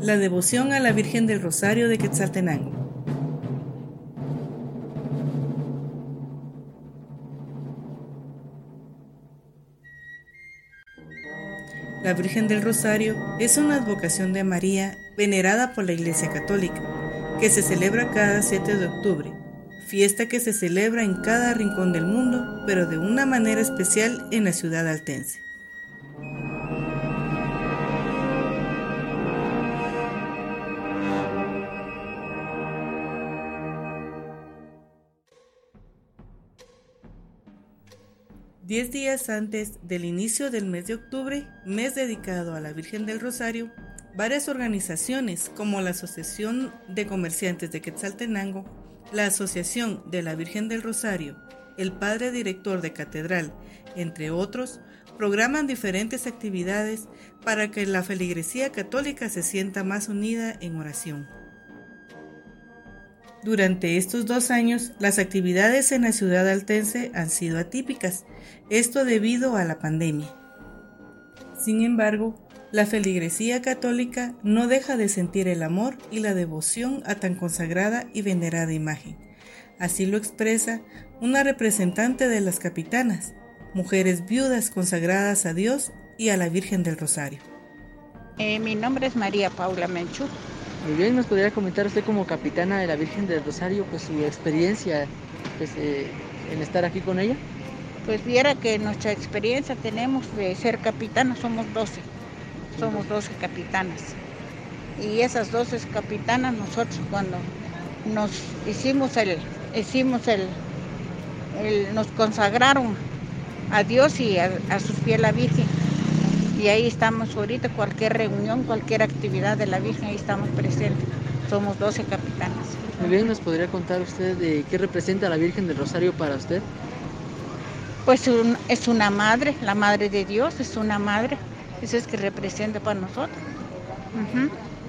La devoción a la Virgen del Rosario de Quetzaltenango. La Virgen del Rosario es una advocación de María venerada por la Iglesia Católica, que se celebra cada 7 de octubre, fiesta que se celebra en cada rincón del mundo, pero de una manera especial en la ciudad altense. Diez días antes del inicio del mes de octubre, mes dedicado a la Virgen del Rosario, varias organizaciones como la Asociación de Comerciantes de Quetzaltenango, la Asociación de la Virgen del Rosario, el Padre Director de Catedral, entre otros, programan diferentes actividades para que la feligresía católica se sienta más unida en oración. Durante estos dos años, las actividades en la ciudad altense han sido atípicas, esto debido a la pandemia. Sin embargo, la feligresía católica no deja de sentir el amor y la devoción a tan consagrada y venerada imagen. Así lo expresa una representante de las capitanas, mujeres viudas consagradas a Dios y a la Virgen del Rosario. Eh, mi nombre es María Paula Menchú. Muy bien, ¿nos podría comentar usted como capitana de la Virgen del Rosario, pues su experiencia pues, eh, en estar aquí con ella? Pues viera que nuestra experiencia tenemos de ser capitana, somos 12, somos 12 capitanas. Y esas 12 capitanas nosotros cuando nos hicimos el, hicimos el, nos consagraron a Dios y a, a sus pies la Virgen y ahí estamos ahorita, cualquier reunión, cualquier actividad de la Virgen, ahí estamos presentes. Somos 12 capitanas. Muy bien, ¿nos podría contar usted de qué representa la Virgen del Rosario para usted? Pues es una madre, la madre de Dios, es una madre. Eso es que representa para nosotros.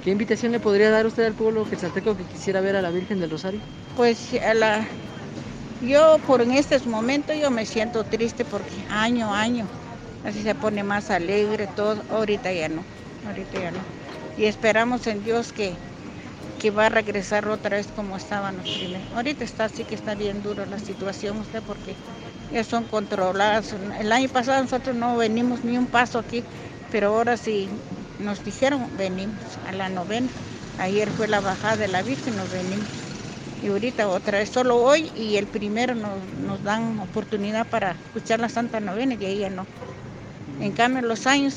¿Qué invitación le podría dar usted al pueblo quetzalteco que quisiera ver a la Virgen del Rosario? Pues a la, yo por en estos momentos yo me siento triste porque año a año así se pone más alegre todo. Ahorita ya no, ahorita ya no. Y esperamos en Dios que, que va a regresar otra vez como estábamos primero. Ahorita está así que está bien dura la situación usted porque ya son controladas. El año pasado nosotros no venimos ni un paso aquí, pero ahora sí nos dijeron venimos a la novena. Ayer fue la bajada de la Virgen, nos venimos. Y ahorita otra vez, solo hoy y el primero nos, nos dan oportunidad para escuchar la Santa Novena y ahí ya no. En cambio, los años,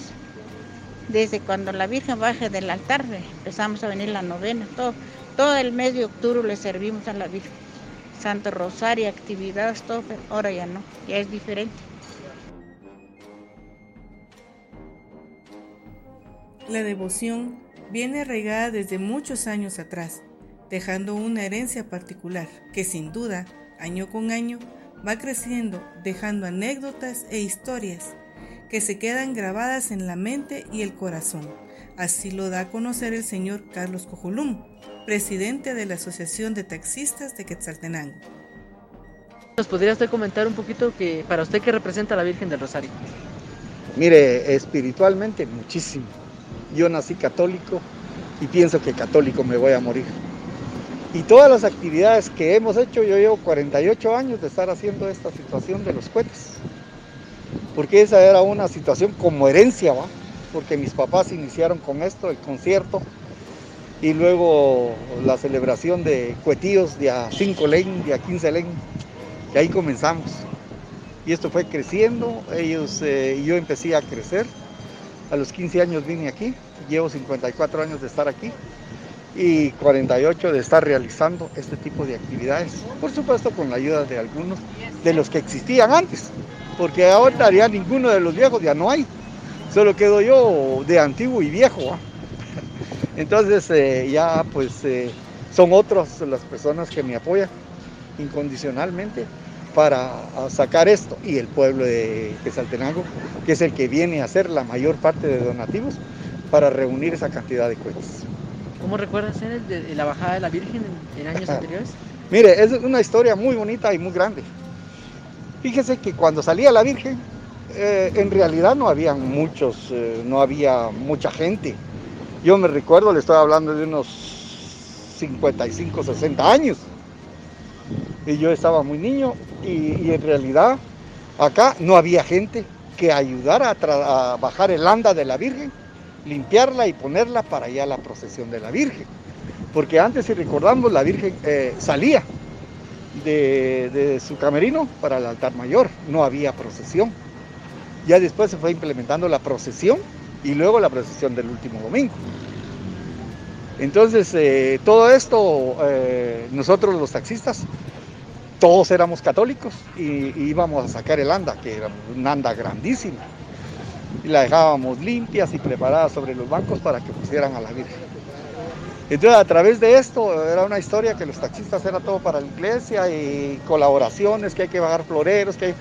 desde cuando la Virgen baje del altar, empezamos a venir la novena, todo, todo el mes de octubre le servimos a la Virgen. Santo Rosario, actividades, todo, ahora ya no, ya es diferente. La devoción viene arraigada desde muchos años atrás, dejando una herencia particular que sin duda, año con año, va creciendo, dejando anécdotas e historias que se quedan grabadas en la mente y el corazón. Así lo da a conocer el señor Carlos Cojulum, presidente de la Asociación de Taxistas de Quetzaltenango. ¿Nos podría usted comentar un poquito que para usted qué representa la Virgen del Rosario? Mire, espiritualmente muchísimo. Yo nací católico y pienso que católico me voy a morir. Y todas las actividades que hemos hecho, yo llevo 48 años de estar haciendo esta situación de los cohetes porque esa era una situación como herencia, ¿va? porque mis papás iniciaron con esto, el concierto, y luego la celebración de cuetíos de a 5 len, de a 15 len, y ahí comenzamos. Y esto fue creciendo, ellos, eh, yo empecé a crecer, a los 15 años vine aquí, llevo 54 años de estar aquí y 48 de estar realizando este tipo de actividades, por supuesto con la ayuda de algunos de los que existían antes porque ahora ya ninguno de los viejos ya no hay, solo quedo yo de antiguo y viejo. Entonces eh, ya pues eh, son otras las personas que me apoyan incondicionalmente para sacar esto y el pueblo de Quesaltenango, que es el que viene a hacer la mayor parte de donativos para reunir esa cantidad de cuentas. ¿Cómo recuerdas de la bajada de la Virgen en años anteriores? Mire, es una historia muy bonita y muy grande. Fíjese que cuando salía la Virgen, eh, en realidad no había muchos, eh, no había mucha gente. Yo me recuerdo, le estoy hablando de unos 55, 60 años. Y yo estaba muy niño y, en realidad acá no había gente que ayudara a, bajar el anda de la Virgen, limpiarla y ponerla para allá la procesión de la Virgen. Porque antes, si recordamos, la Virgen eh, salía de, su camerino para el altar mayor, no había procesión. Ya después se fue implementando la procesión y luego la procesión del último domingo. Entonces, eh, todo esto, eh, nosotros los taxistas, todos éramos católicos y, íbamos a sacar el anda, que era un anda grandísima. Y la dejábamos limpias y preparadas sobre los bancos para que pusieran a la Virgen. Entonces, a través de esto, era una historia que los taxistas era todo para la iglesia y colaboraciones, que hay que bajar floreros, que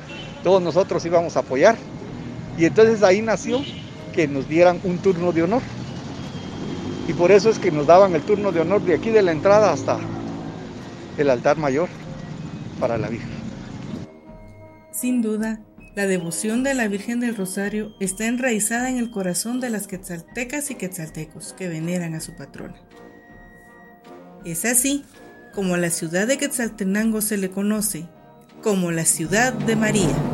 todos nosotros íbamos a apoyar. Y entonces ahí nació que nos dieran un turno de honor. Y por eso es que nos daban el turno de honor de aquí de la entrada hasta el altar mayor para la Virgen. Sin duda, la devoción de la Virgen del Rosario está enraizada en el corazón de las quetzaltecas y quetzaltecos que veneran a su patrona. Es así como a la ciudad de Quetzaltenango se le conoce como la ciudad de María.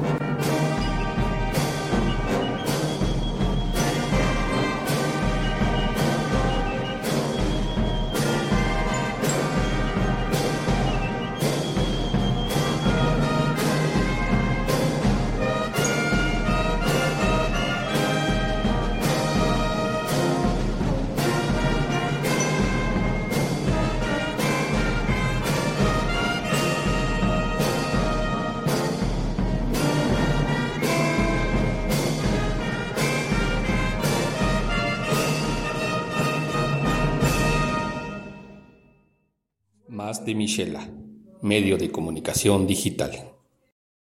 De Michela, medio de comunicación digital.